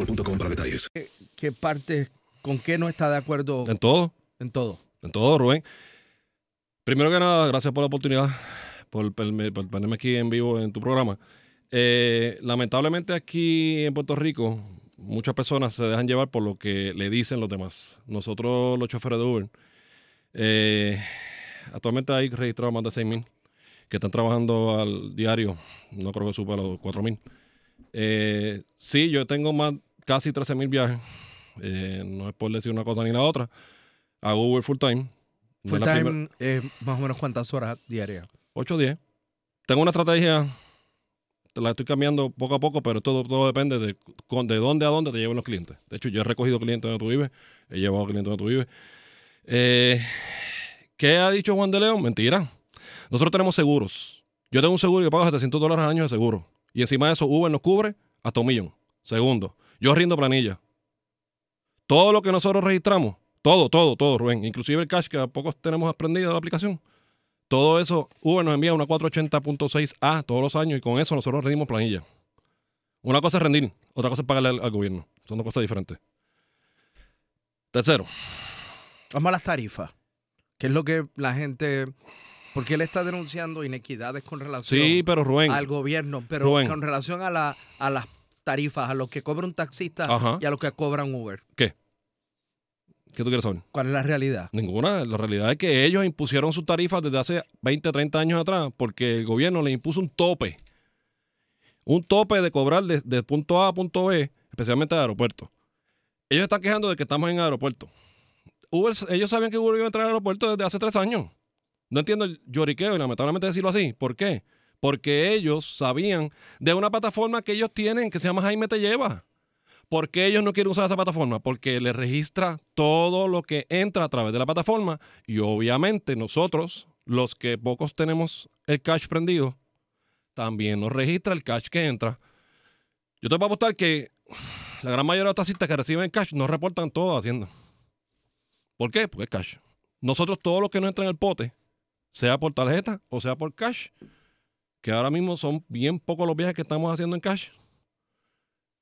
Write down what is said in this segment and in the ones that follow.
boostmobile.com para detalles. ¿Qué parte, con qué no está de acuerdo? En todo. En todo. En todo, Rubén. Primero que nada, gracias por la oportunidad, por, por, por ponerme aquí en vivo en tu programa. Eh, lamentablemente aquí en Puerto Rico, muchas personas se dejan llevar por lo que le dicen los demás. Nosotros, los choferes de Uber, eh, actualmente hay registrados más de 6.000 que están trabajando al diario. No creo que suba a los 4.000. Eh, sí, yo tengo más, casi 13.000 viajes. Eh, no es por decir una cosa ni la otra. Hago Uber full time. No Full time, eh, más o menos cuántas horas diarias. 8 o 10. Tengo una estrategia, te la estoy cambiando poco a poco, pero todo, todo depende de, de dónde a dónde te llevan los clientes. De hecho, yo he recogido clientes donde tú vives, he llevado clientes donde tú vives. Eh, ¿Qué ha dicho Juan de León? Mentira. Nosotros tenemos seguros. Yo tengo un seguro que pago 700 dólares al año de seguro. Y encima de eso, Uber nos cubre hasta un millón. Segundo, yo rindo planilla. Todo lo que nosotros registramos, todo, todo, todo, Rubén, inclusive el cash que a pocos tenemos aprendido de la aplicación, todo eso, Uber nos envía una 480.6A todos los años y con eso nosotros rendimos planilla. Una cosa es rendir, otra cosa es pagarle al, al gobierno. Son dos cosas diferentes. Tercero, Vamos a las tarifas. ¿Qué es lo que la gente... Porque él está denunciando inequidades con relación sí, pero Rubén, al gobierno, pero Rubén. con relación a, la, a las tarifas, a lo que cobra un taxista Ajá. y a lo que cobra un Uber. ¿qué? ¿Qué tú quieres saber? ¿Cuál es la realidad? Ninguna. La realidad es que ellos impusieron sus tarifas desde hace 20, 30 años atrás porque el gobierno les impuso un tope. Un tope de cobrar de, de punto A a punto B, especialmente de aeropuerto. Ellos están quejando de que estamos en aeropuerto. Uber, ellos sabían que Uber iba a entrar al aeropuerto desde hace tres años. No entiendo el lloriqueo y lamentablemente decirlo así. ¿Por qué? Porque ellos sabían de una plataforma que ellos tienen que se llama Jaime Te Lleva. ¿Por qué ellos no quieren usar esa plataforma? Porque les registra todo lo que entra a través de la plataforma y obviamente nosotros, los que pocos tenemos el cash prendido, también nos registra el cash que entra. Yo te voy a apostar que la gran mayoría de los taxistas que reciben cash no reportan todo a Hacienda. ¿Por qué? Porque es cash. Nosotros todo lo que nos entra en el pote, sea por tarjeta o sea por cash, que ahora mismo son bien pocos los viajes que estamos haciendo en cash,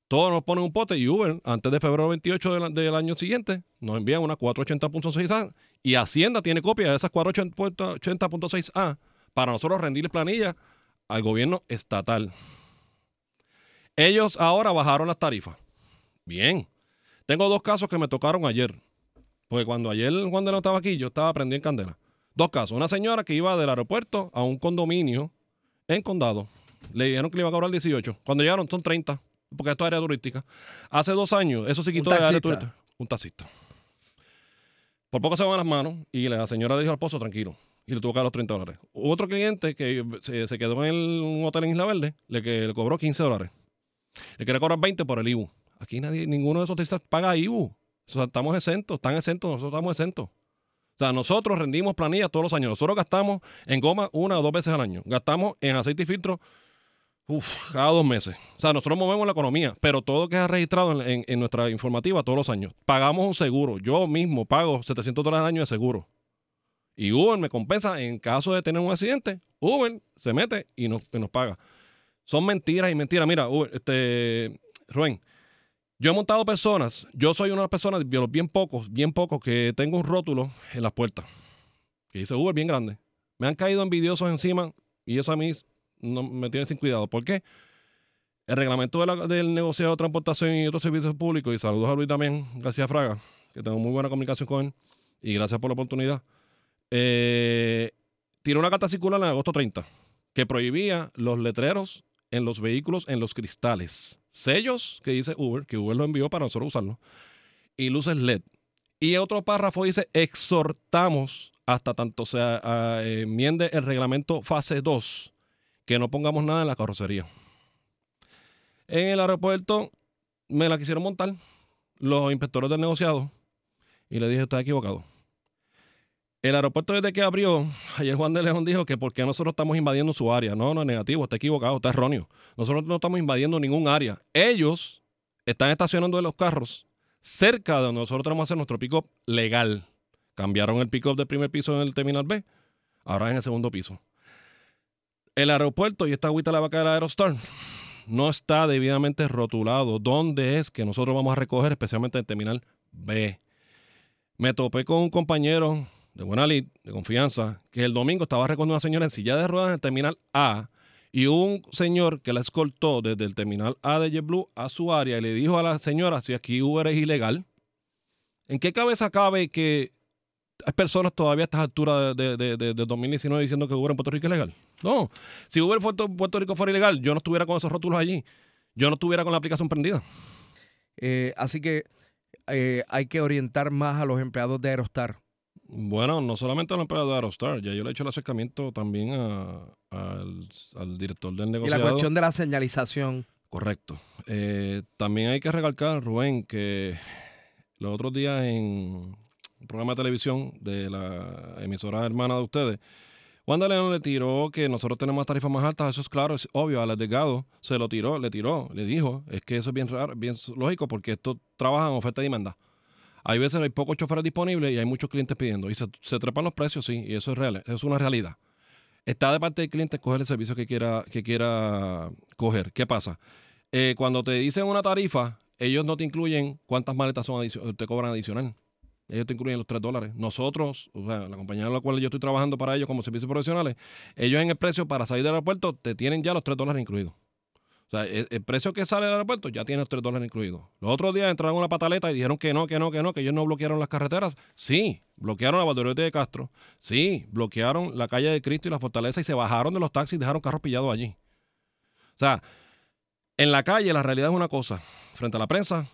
todos nos ponen un pote y Uber, antes de febrero 28 del, del año siguiente, nos envían una 480.6A y Hacienda tiene copia de esas 480.6A para nosotros rendirle planilla al gobierno estatal. Ellos ahora bajaron las tarifas. Bien. Tengo dos casos que me tocaron ayer. Porque cuando ayer Juan de no estaba aquí, yo estaba prendido en candela. Dos casos. Una señora que iba del aeropuerto a un condominio en condado. Le dijeron que le iba a cobrar 18. Cuando llegaron son 30. porque esto es área turística. Hace dos años, eso se quitó de área turística. Un taxista. Por poco se van las manos y la señora le dijo al pozo, tranquilo. Y le tuvo que dar los 30 dólares. Otro cliente que se, se quedó en el- un hotel en Isla Verde, le, que, le cobró 15 dólares. Le quería cobrar 20 por el IBU. Aquí nadie, ninguno de esos taxistas paga IBU. O sea, estamos exentos, están exentos, nosotros estamos exentos. O sea, nosotros rendimos planillas todos los años. Nosotros gastamos en goma una o dos veces al año. Gastamos en aceite y filtro cada dos meses. O sea, nosotros movemos la economía, pero todo queda registrado en, en- en nuestra informativa todos los años. Pagamos un seguro. Yo mismo pago 700 dólares al año de seguro. Y Uber me compensa en caso de tener un accidente. Uber se mete y nos, y nos paga. Son mentiras y mentiras. Mira, Uber, este, Rubén, yo he montado personas. Yo soy una de las personas, de los bien pocos, bien pocos, que tengo un rótulo en las puertas. Que dice Uber bien grande. Me han caído envidiosos encima y eso a mí no me tiene sin cuidado. ¿Por qué? El reglamento de la- del negociado de transportación y otros servicios públicos, y saludos a Luis también, García Fraga, que tengo muy buena comunicación con él, y gracias por la oportunidad. Eh, tiró una carta circular en agosto 30 que prohibía los letreros en los vehículos en los cristales. Sellos que dice Uber, que Uber lo envió para nosotros usarlo, y luces LED. Y otro párrafo dice, exhortamos hasta tanto se ah, enmiende el reglamento fase 2 que no pongamos nada en la carrocería. En el aeropuerto me la quisieron montar los inspectores del negociado y le dije, está equivocado. El aeropuerto desde que abrió, ayer Juan de León dijo que por qué nosotros estamos invadiendo su área. No, no es negativo, está equivocado, está erróneo. Nosotros no estamos invadiendo ningún área. Ellos están estacionando los carros cerca de donde nosotros tenemos que hacer nuestro pick-up legal. Cambiaron el pick-up del primer piso en el terminal B, ahora es en el segundo piso. El aeropuerto y esta agüita de la vaca del Aerostar no está debidamente rotulado dónde es que nosotros vamos a recoger, especialmente en el terminal B. Me topé con un compañero de buena lid, de confianza, que el domingo estaba recogiendo una señora en silla de ruedas en el terminal A y hubo un señor que la escoltó desde el terminal A de JetBlue a su área y le dijo a la señora si aquí Uber es ilegal. ¿En qué cabeza cabe que hay personas todavía a estas alturas de, de, de- de 2019 diciendo que Uber en Puerto Rico es ilegal? No. Si Uber en Puerto Rico fuera ilegal, yo no estuviera con esos rótulos allí. Yo no estuviera con la aplicación prendida. Eh, así que eh, hay que orientar más a los empleados de Aerostar. Bueno, no solamente a los empleados de Aerostar, ya yo le he hecho el acercamiento también a- al, al director del Y negociado. la cuestión de la señalización. Correcto. Eh, también hay que recalcar, Rubén, que los otros días en un programa de televisión de la emisora hermana de ustedes, Wanda León le tiró que nosotros tenemos tarifas más altas, eso es claro, es obvio, al Delgado se lo tiró, le tiró, le dijo, es que eso es bien raro, bien lógico, porque esto trabaja en oferta y demanda. Hay veces hay pocos choferes disponibles y hay muchos clientes pidiendo. Y se, se trepan los precios, sí, y eso es real, es una realidad. Está de parte del cliente escoger el servicio que quiera, que quiera coger. ¿Qué pasa? Eh, cuando te dicen una tarifa, ellos no te incluyen cuántas maletas son te cobran adicional. Ellos te incluyen los 3 dólares. Nosotros, o sea, la compañía en la cual yo estoy trabajando para ellos como servicios profesionales, ellos en el precio para salir del aeropuerto te tienen ya los 3 dólares incluidos. O sea, el, el precio que sale del aeropuerto ya tiene los 3 dólares incluidos. Los otros días entraron una pataleta y dijeron que no, que no, que no, que ellos no bloquearon las carreteras. Sí, bloquearon la Valdeoriote de Castro. Sí, bloquearon la calle de Cristo y la Fortaleza y se bajaron de los taxis y dejaron carros pillados allí. O sea, en la calle la realidad es una cosa. Frente a la prensa,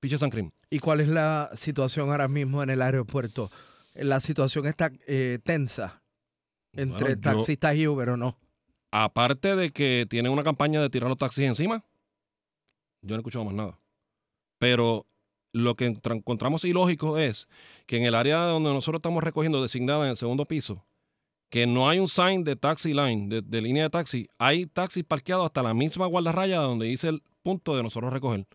piche San Crim. ¿Y cuál es la situación ahora mismo en el aeropuerto? La situación está eh, tensa entre Bueno, yo- taxistas y Uber o no. Aparte de que tienen una campaña de tirar los taxis encima, yo no he escuchado más nada. Pero lo que encontramos ilógico es que en el área donde nosotros estamos recogiendo, designada en el segundo piso, que no hay un sign de taxi line, de, línea de taxi, hay taxis parqueados hasta la misma guardarraya donde dice el punto de nosotros recoger.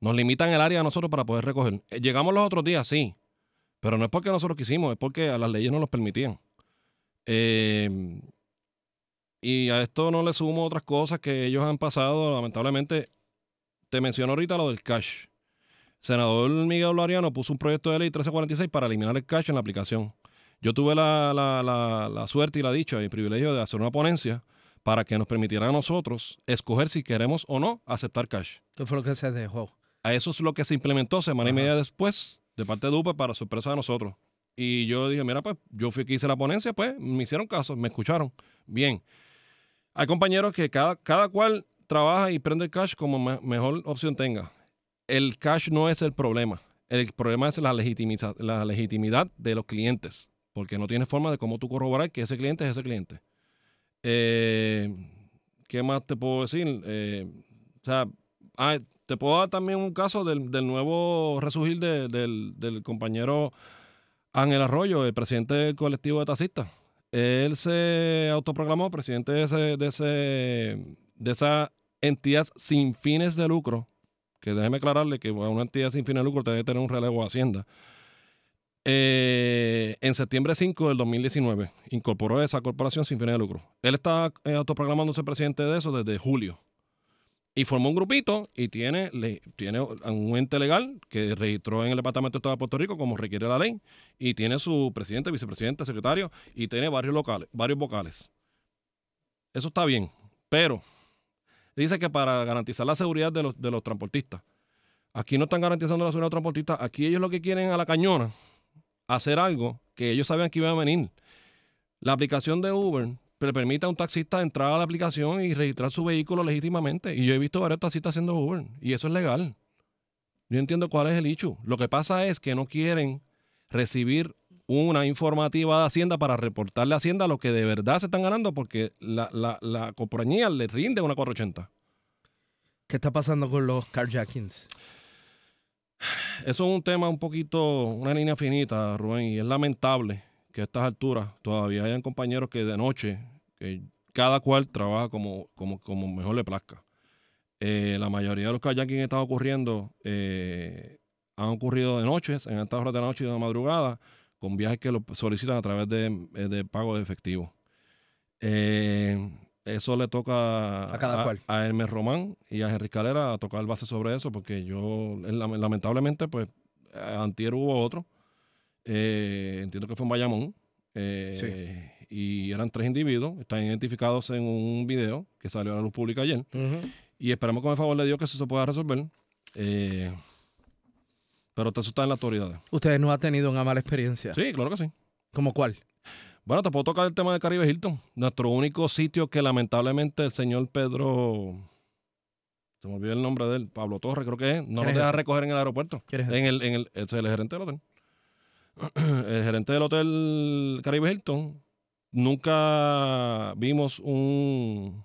Nos limitan el área a nosotros para poder recoger. Eh, Llegamos los otros días, sí, pero no es porque nosotros quisimos, es porque a las leyes no nos permitían. Eh, y a esto no le sumo otras cosas que ellos han pasado. Lamentablemente, te menciono ahorita lo del cash. Senador Miguel Lariano puso un proyecto de ley 1346 para eliminar el cash en la aplicación. Yo tuve la, la- la- la suerte y la dicha y el privilegio de hacer una ponencia para que nos permitiera a nosotros escoger si queremos o no aceptar cash. ¿Qué fue lo que se dejó? A eso es lo que se implementó semana y media después de parte de UPE para sorpresa de nosotros. Y yo dije, mira, pues yo fui que hice la ponencia, pues me hicieron caso, me escucharon. Bien. Hay compañeros que cada, cada cual trabaja y prende el cash como me- mejor opción tenga. El cash no es el problema. El problema es la, legitimiza- la legitimidad de los clientes, porque no tienes forma de cómo tú corroborar que ese cliente es ese cliente. Eh, ¿Qué más te puedo decir? Eh, o sea, ah, te puedo dar también un caso del, del nuevo resurgir de- del, del compañero Ángel Arroyo, el presidente del colectivo de taxistas. Él se autoproclamó presidente de, ese, de, esa entidad sin fines de lucro, que déjeme aclararle que una entidad sin fines de lucro que tener un relevo de Hacienda. Eh, en septiembre 5 del 2019 incorporó esa corporación sin fines de lucro. Él está eh, autoproclamándose presidente de eso desde julio. Y formó un grupito y tiene, tiene un ente legal que registró en el Departamento de Estado de Puerto Rico como requiere la ley y tiene su presidente, vicepresidente, secretario y tiene varios locales, varios vocales. Eso está bien, pero dice que para garantizar la seguridad de los, de los transportistas, aquí no están garantizando la seguridad de los transportistas, aquí ellos lo que quieren a la cañona, hacer algo que ellos sabían que iba a venir. La aplicación de Uber le permite a un taxista entrar a la aplicación y registrar su vehículo legítimamente. Y yo he visto varios taxistas haciendo Uber y eso es legal. Yo entiendo cuál es el hecho. Lo que pasa es que no quieren recibir una informativa de Hacienda para reportarle a Hacienda lo que de verdad se están ganando porque la, la, la compañía le rinde una 480. ¿Qué está pasando con los carjackings? Eso es un tema un poquito, una línea finita, Rubén, y es lamentable que a estas alturas todavía hayan compañeros que de noche, que cada cual trabaja como, como, como mejor le plazca. Eh, la mayoría de los kayaking que están ocurriendo eh, han ocurrido de noches, en altas horas de la noche y de la madrugada, con viajes que lo solicitan a través de, eh, de pago de efectivo. Eh, eso le toca A cada cual. a Hermes Román y a Henry Calera a tocar base sobre eso, porque yo, lam- lamentablemente, pues, antier hubo otro, eh, entiendo que fue en Bayamón, eh, y eran tres individuos, están identificados en un video que salió a la luz pública ayer, y esperamos con el favor de Dios que eso se pueda resolver, eh, pero eso está en las autoridades. ¿Ustedes no han tenido una mala experiencia? Sí, claro que sí. ¿Cómo cuál? Bueno, te puedo tocar el tema de Caribe Hilton. Nuestro único sitio que lamentablemente el señor Pedro, se me olvidó el nombre de él, Pablo Torres creo que es, no ¿Quién nos deja recoger en el aeropuerto. ¿Quién es en el, en el, es el gerente del hotel. el gerente del hotel Caribe Hilton, nunca vimos un,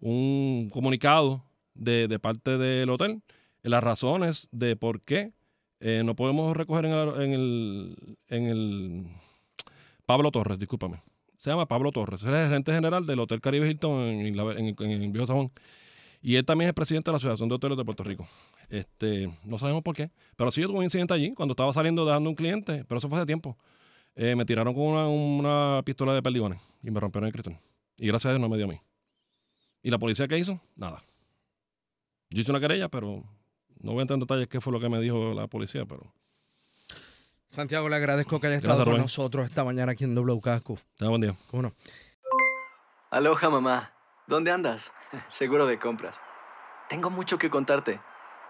un comunicado de, de parte del hotel. Las razones de por qué eh, no podemos recoger en el, en el, en el Pablo Torres, discúlpame. Se llama Pablo Torres. Es el gerente general del Hotel Caribe Hilton en- en el Viejo Sabón. Y él también es presidente de la Asociación de Hoteles de Puerto Rico. Este, no sabemos por qué. Pero sí yo tuve un incidente allí cuando estaba saliendo dejando un cliente, pero eso fue hace tiempo. Eh, me tiraron con una, una pistola de perdigones y me rompieron el cristal. Y gracias a Dios no me dio a mí. ¿Y la policía qué hizo? Nada. Yo hice una querella, pero no voy a entrar en detalles qué fue lo que me dijo la policía, pero Santiago, le agradezco que haya Gracias, estado con Rubén. nosotros esta mañana aquí en WKQ. tenga buen día. ¿Cómo no? Aloha mamá, ¿dónde andas? Seguro de compras. Tengo mucho que contarte.